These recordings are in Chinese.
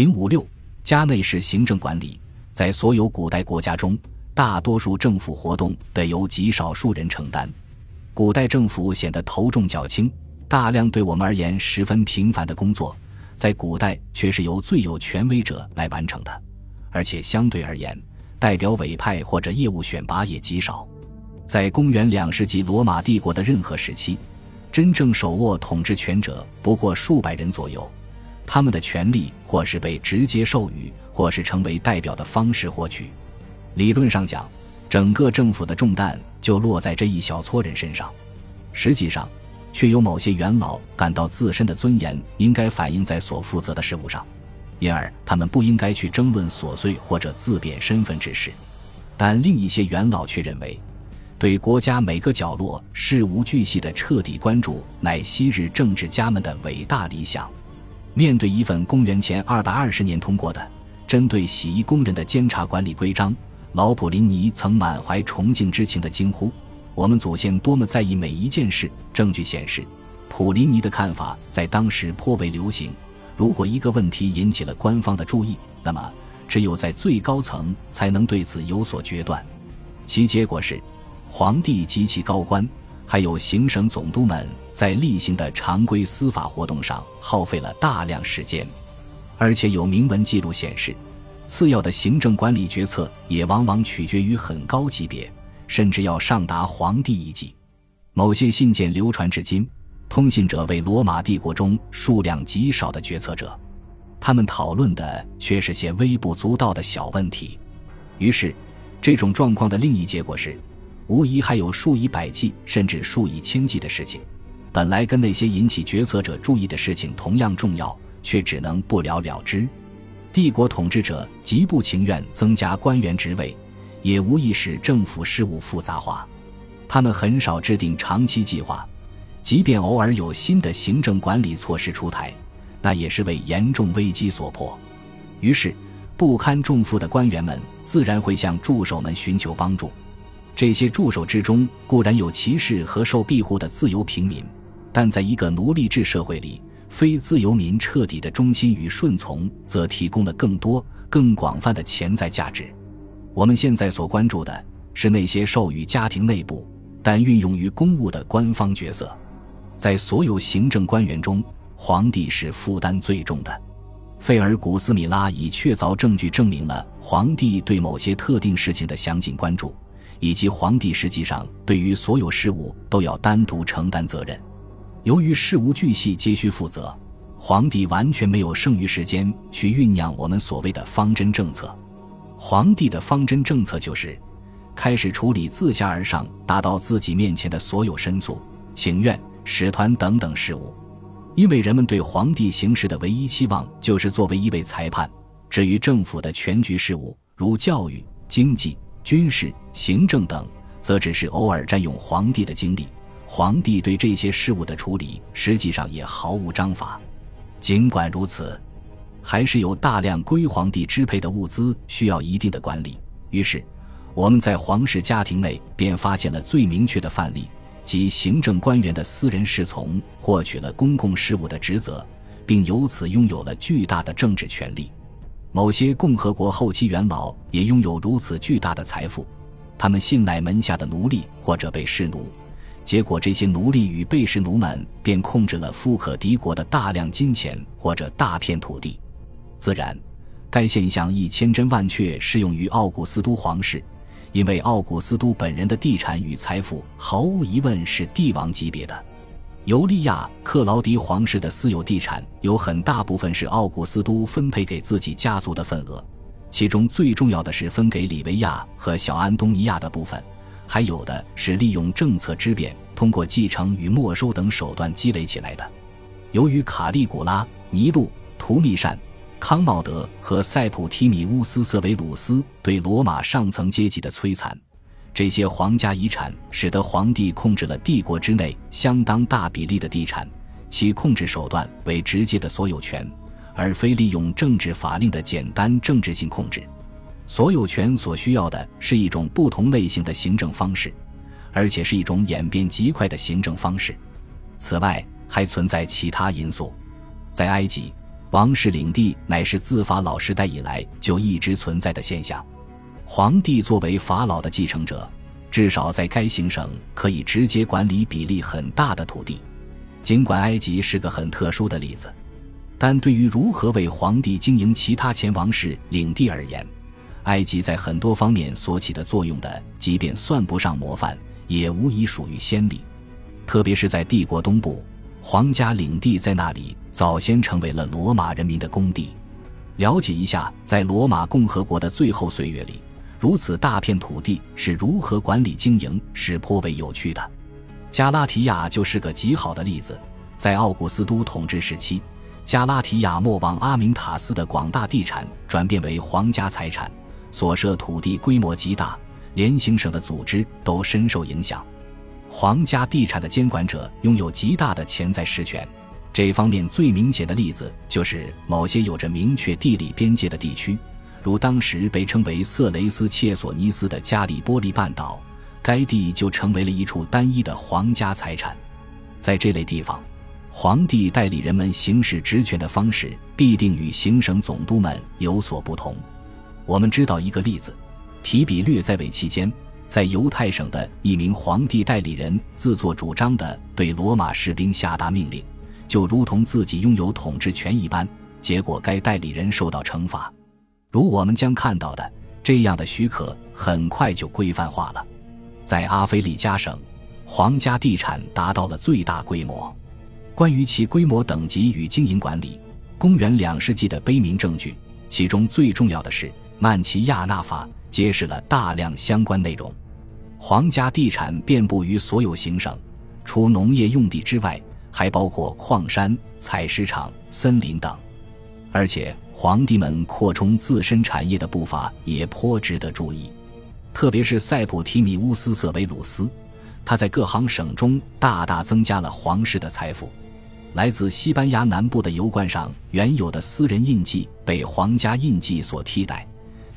零五六家内式行政管理，在所有古代国家中，大多数政府活动得由极少数人承担。古代政府显得头重脚轻，大量对我们而言十分平凡的工作，在古代却是由最有权威者来完成的，而且相对而言，代表委派或者业务选拔也极少。在公元两世纪罗马帝国的任何时期，真正手握统治权者不过数百人左右，他们的权力或是被直接授予，或是成为代表的方式获取。理论上讲。整个政府的重担就落在这一小撮人身上，实际上，却有某些元老感到自身的尊严应该反映在所负责的事务上，因而他们不应该去争论琐碎或者自贬身份之事。但另一些元老却认为，对国家每个角落事无巨细的彻底关注，乃昔日政治家们的伟大理想。面对一份公元前二百二十年通过的针对洗衣工人的监察管理规章。老普林尼曾满怀崇敬之情的惊呼：“我们祖先多么在意每一件事！”证据显示，普林尼的看法在当时颇为流行。如果一个问题引起了官方的注意，那么只有在最高层才能对此有所决断。其结果是，皇帝及其高官，还有行省总督们在例行的常规司法活动上耗费了大量时间，而且有明文记录显示。次要的行政管理决策也往往取决于很高级别，甚至要上达皇帝一级。某些信件流传至今，通信者为罗马帝国中数量极少的决策者，他们讨论的却是些微不足道的小问题。于是，这种状况的另一结果是，无疑还有数以百计甚至数以千计的事情，本来跟那些引起决策者注意的事情同样重要，却只能不了了之。帝国统治者极不情愿增加官员职位，也无意使政府事务复杂化。他们很少制定长期计划，即便偶尔有新的行政管理措施出台，那也是为严重危机所迫。于是，不堪重负的官员们自然会向助手们寻求帮助。这些助手之中固然有骑士和受庇护的自由平民，但在一个奴隶制社会里。非自由民彻底的忠心与顺从，则提供了更多、更广泛的潜在价值。我们现在所关注的是那些授予家庭内部但运用于公务的官方角色。在所有行政官员中，皇帝是负担最重的。费尔古斯米拉以确凿证据证明了皇帝对某些特定事情的详尽关注，以及皇帝实际上对于所有事务都要单独承担责任。由于事无巨细皆需负责，皇帝完全没有剩余时间去酝酿我们所谓的方针政策。皇帝的方针政策就是开始处理自下而上达到自己面前的所有申诉、请愿、使团等等事务，因为人们对皇帝行事的唯一期望就是作为一位裁判。至于政府的全局事务，如教育、经济、军事、行政等，则只是偶尔占用皇帝的精力。皇帝对这些事务的处理，实际上也毫无章法。尽管如此，还是有大量归皇帝支配的物资需要一定的管理。于是，我们在皇室家庭内便发现了最明确的范例，即行政官员的私人侍从获取了公共事务的职责，并由此拥有了巨大的政治权利。某些共和国后期元老也拥有如此巨大的财富，他们信赖门下的奴隶或者被侍奴。结果，这些奴隶与被侍奴们便控制了富可敌国的大量金钱或者大片土地。自然，该现象亦千真万确适用于奥古斯都皇室，因为奥古斯都本人的地产与财富毫无疑问是帝王级别的。尤利亚·克劳迪皇室的私有地产有很大部分是奥古斯都分配给自己家族的份额，其中最重要的是分给里维亚和小安东尼亚的部分。还有的是利用政策之便，通过继承与没收等手段积累起来的。由于卡利古拉、尼禄、图密善、康茂德和塞普提米乌斯·瑟维鲁斯对罗马上层阶级的摧残，这些皇家遗产使得皇帝控制了帝国之内相当大比例的地产，其控制手段为直接的所有权，而非利用政治法令的简单政治性控制。所有权所需要的是一种不同类型的行政方式，而且是一种演变极快的行政方式。此外，还存在其他因素。在埃及，王室领地乃是自法老时代以来就一直存在的现象。皇帝作为法老的继承者，至少在该行省可以直接管理比例很大的土地。尽管埃及是个很特殊的例子，但对于如何为皇帝经营其他前王室领地而言，埃及在很多方面所起的作用的，即便算不上模范，也无疑属于先例。特别是在帝国东部，皇家领地在那里早先成为了罗马人民的公地。了解一下，在罗马共和国的最后岁月里。如此大片土地是如何管理经营，是颇为有趣的。加拉提亚就是个极好的例子。在奥古斯都统治时期，加拉提亚莫王阿明塔斯的广大地产转变为皇家财产，所涉土地规模极大，连行省的组织都深受影响。皇家地产的监管者拥有极大的潜在实权。这方面最明显的例子就是某些有着明确地理边界的地区。如当时被称为色雷斯切索尼斯的加里波利半岛，该地就成为了一处单一的皇家财产。在这类地方，皇帝代理人们行使职权的方式必定与行省总督们有所不同。我们知道一个例子：提比略在位期间，在犹太省的一名皇帝代理人自作主张地对罗马士兵下达命令，就如同自己拥有统治权一般，结果该代理人受到惩罚。如我们将看到的，这样的许可很快就规范化了。在阿非利加省，皇家地产达到了最大规模。关于其规模等级与经营管理，公元两世纪的碑铭证据，其中最重要的是《曼奇亚纳法》，揭示了大量相关内容。皇家地产遍布于所有行省，除农业用地之外，还包括矿山、采石场、森林等。而且，皇帝们扩充自身产业的步伐也颇值得注意，特别是塞普提米乌斯·瑟维鲁斯，他在各行省中大大增加了皇室的财富。来自西班牙南部的油罐上原有的私人印记被皇家印记所替代，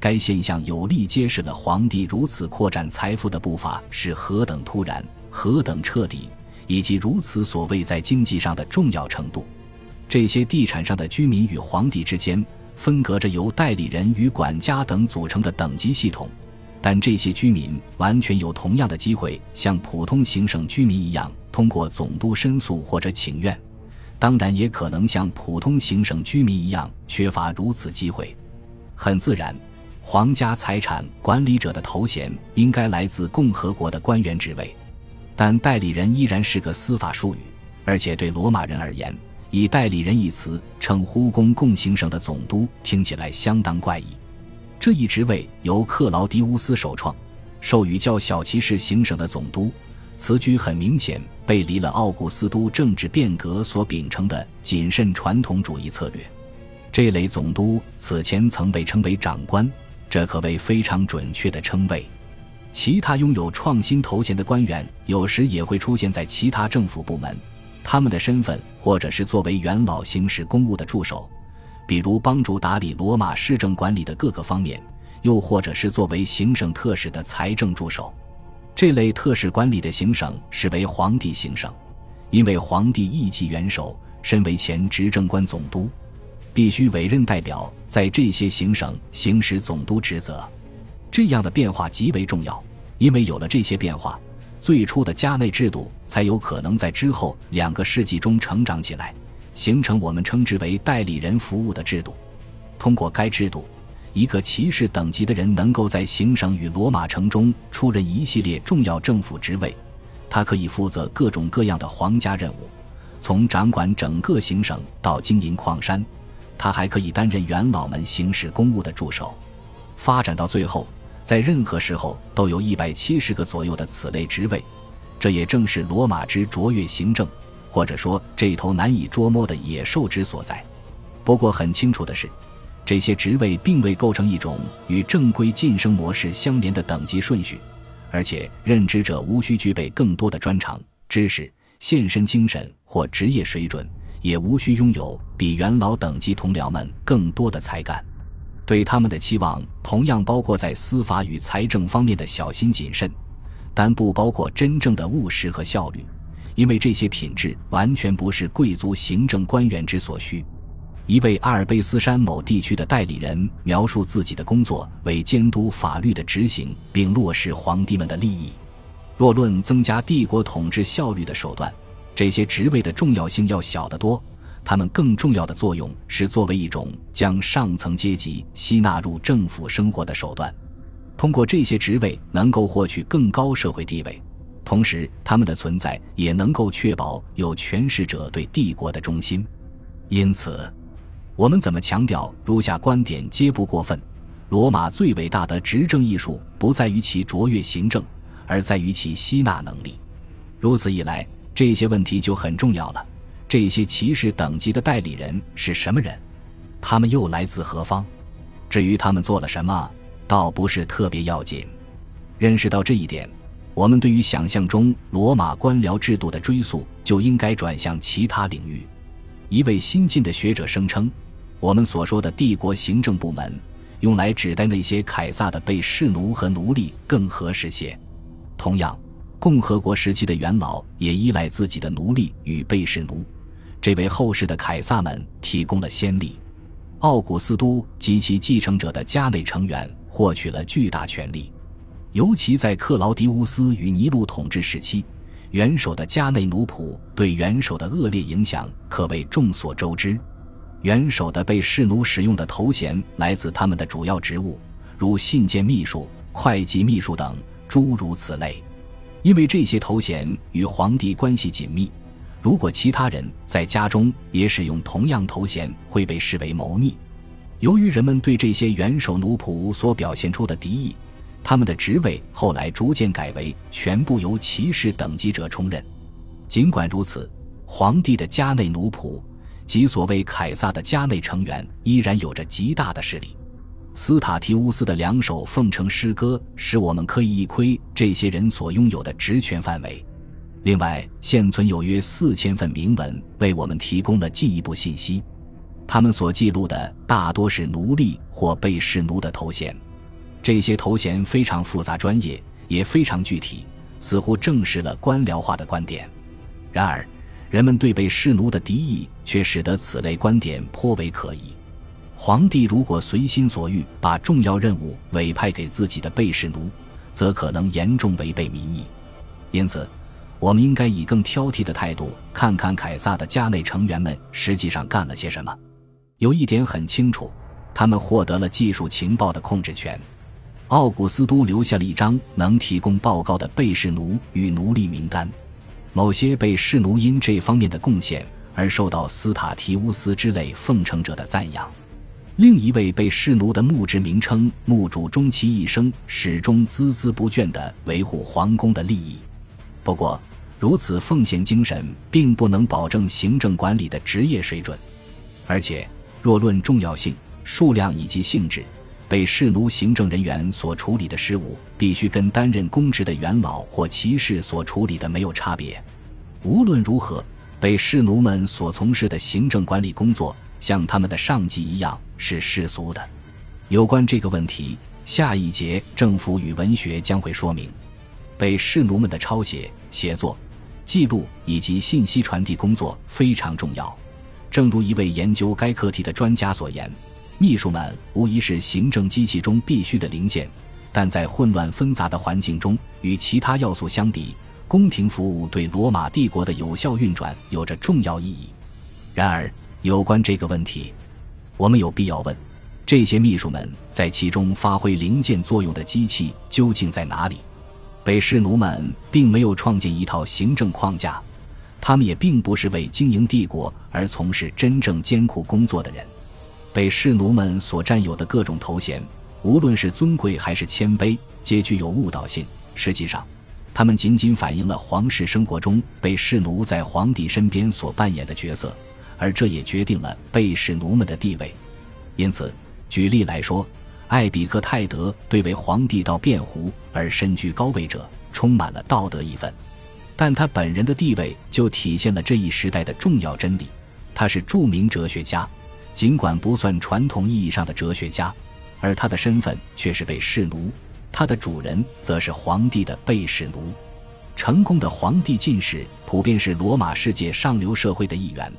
该现象有力揭示了皇帝如此扩展财富的步伐是何等突然、何等彻底，以及如此所谓在经济上的重要程度。这些地产上的居民与皇帝之间分隔着由代理人与管家等组成的等级系统，但这些居民完全有同样的机会，像普通行省居民一样通过总督申诉或者请愿。当然，也可能像普通行省居民一样缺乏如此机会。很自然，皇家财产管理者的头衔应该来自共和国的官员职位，但代理人依然是个司法术语，而且对罗马人而言。以代理人一词称呼公共行省的总督，听起来相当怪异。这一职位由克劳迪乌斯首创，授予较小骑士行省的总督。此举很明显背离了奥古斯都政治变革所秉承的谨慎传统主义策略。这类总督此前曾被称为长官，这可谓非常准确的称谓。其他拥有创新头衔的官员，有时也会出现在其他政府部门。他们的身份，或者是作为元老行使公务的助手，比如帮助打理罗马市政管理的各个方面；又或者是作为行省特使的财政助手。这类特使管理的行省是为皇帝行省，因为皇帝一级元首身为前执政官总督，必须委任代表在这些行省行使总督职责。这样的变化极为重要，因为有了这些变化。最初的家内制度才有可能在之后两个世纪中成长起来，形成我们称之为代理人服务的制度。通过该制度，一个骑士等级的人能够在行省与罗马城中出任一系列重要政府职位。他可以负责各种各样的皇家任务，从掌管整个行省到经营矿山。他还可以担任元老们行使公务的助手。发展到最后。在任何时候都有一百七十个左右的此类职位，这也正是罗马之卓越行政，或者说这头难以捉摸的野兽之所在。不过很清楚的是，这些职位并未构成一种与正规晋升模式相连的等级顺序，而且任职者无需具备更多的专长、知识、献身精神或职业水准，也无需拥有比元老等级同僚们更多的才干。对他们的期望同样包括在司法与财政方面的小心谨慎，但不包括真正的务实和效率，因为这些品质完全不是贵族行政官员之所需。一位阿尔卑斯山某地区的代理人描述自己的工作为监督法律的执行，并落实皇帝们的利益。若论增加帝国统治效率的手段，这些职位的重要性要小得多。他们更重要的作用是作为一种将上层阶级吸纳入政府生活的手段。通过这些职位，能够获取更高社会地位。同时，他们的存在也能够确保有权势者对帝国的忠心。因此，我们怎么强调如下观点皆不过分：罗马最伟大的执政艺术不在于其卓越行政，而在于其吸纳能力。如此一来，这些问题就很重要了。这些骑士等级的代理人是什么人？他们又来自何方？至于他们做了什么，倒不是特别要紧。认识到这一点。我们对于想象中罗马官僚制度的追溯，就应该转向其他领域。一位新晋的学者声称，我们所说的帝国行政部门，用来指代那些凯撒的被士奴和奴隶更合适些。同样，共和国时期的元老也依赖自己的奴隶与被士奴，这为后世的凯撒们提供了先例。奥古斯都及其继承者的家内成员获取了巨大权力。尤其在克劳迪乌斯与尼禄统治时期，元首的家内奴仆对元首的恶劣影响可谓众所周知。元首的被侍奴使用的头衔来自他们的主要职务，如信件秘书、会计秘书等，诸如此类。因为这些头衔与皇帝关系紧密，如果其他人在家中也使用同样头衔，会被视为谋逆。由于人们对这些元首奴仆所表现出的敌意。他们的职位后来逐渐改为全部由骑士等级者充任。尽管如此，皇帝的家内奴仆及所谓凯撒的家内成员依然有着极大的势力。斯塔提乌斯的两首奉承诗歌使我们可以一窥这些人所拥有的职权范围。另外，现存有约四千份铭文为我们提供了进一步信息，他们所记录的大多是奴隶或被侍奴的头衔。这些头衔非常复杂、专业，也非常具体，似乎证实了官僚化的观点。然而，人们对被侍奴的敌意却使得此类观点颇为可疑。皇帝如果随心所欲把重要任务委派给自己的被侍奴，则可能严重违背民意。因此，我们应该以更挑剔的态度看看凯撒的家内成员们实际上干了些什么。有一点很清楚，他们获得了技术情报的控制权。奥古斯都留下了一张能提供报告的被侍奴与奴隶名单，某些被侍奴因这方面的贡献而受到斯塔提乌斯之类奉承者的赞扬。另一位被侍奴的墓志名称：墓主终其一生始终孜孜不倦地维护皇宫的利益。不过，如此奉献精神并不能保证行政管理的职业水准，而且若论重要性、数量以及性质。被侍奴行政人员所处理的事务，必须跟担任公职的元老或骑士所处理的没有差别。无论如何，被侍奴们所从事的行政管理工作，像他们的上级一样是世俗的。有关这个问题，下一节政府与文学将会说明。被侍奴们的抄写、写作、记录以及信息传递工作非常重要。正如一位研究该课题的专家所言。秘书们无疑是行政机器中必须的零件，但在混乱纷杂的环境中，与其他要素相比，宫廷服务对罗马帝国的有效运转有着重要意义。然而，有关这个问题，我们有必要问：这些秘书们在其中发挥零件作用的机器究竟在哪里？被侍奴们并没有创建一套行政框架，他们也并不是为经营帝国而从事真正艰苦工作的人。被侍奴们所占有的各种头衔，无论是尊贵还是谦卑，皆具有误导性。实际上，他们仅仅反映了皇室生活中被侍奴在皇帝身边所扮演的角色，而这也决定了被侍奴们的地位。因此，举例来说，艾比克泰德对为皇帝到辩护而身居高位者充满了道德义愤，但他本人的地位就体现了这一时代的重要真理：他是著名哲学家。尽管不算传统意义上的哲学家，而他的身份却是被侍奴，他的主人则是皇帝的被侍奴。成功的皇帝进士普遍是罗马世界上流社会的一员，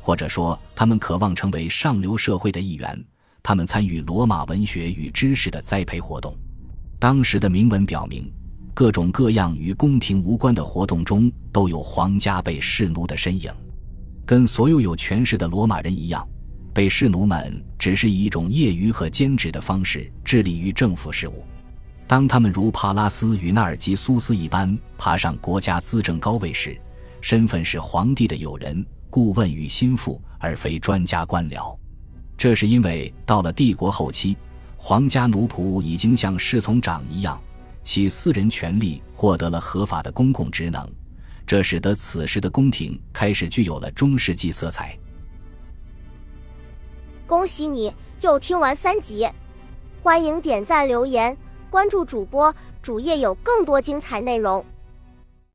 或者说他们渴望成为上流社会的一员。他们参与罗马文学与知识的栽培活动。当时的铭文表明，各种各样与宫廷无关的活动中都有皇家被侍奴的身影。跟所有有权势的罗马人一样，被侍奴们只是以一种业余和兼职的方式致力于政府事务。当他们如帕拉斯与纳尔吉苏斯一般爬上国家资政高位时，身份是皇帝的友人、顾问与心腹，而非专家官僚。这是因为到了帝国后期，皇家奴仆已经像侍从长一样，其私人权利获得了合法的公共职能，这使得此时的宫廷开始具有了中世纪色彩。恭喜你又听完三集，欢迎点赞、留言、关注主播，主页有更多精彩内容。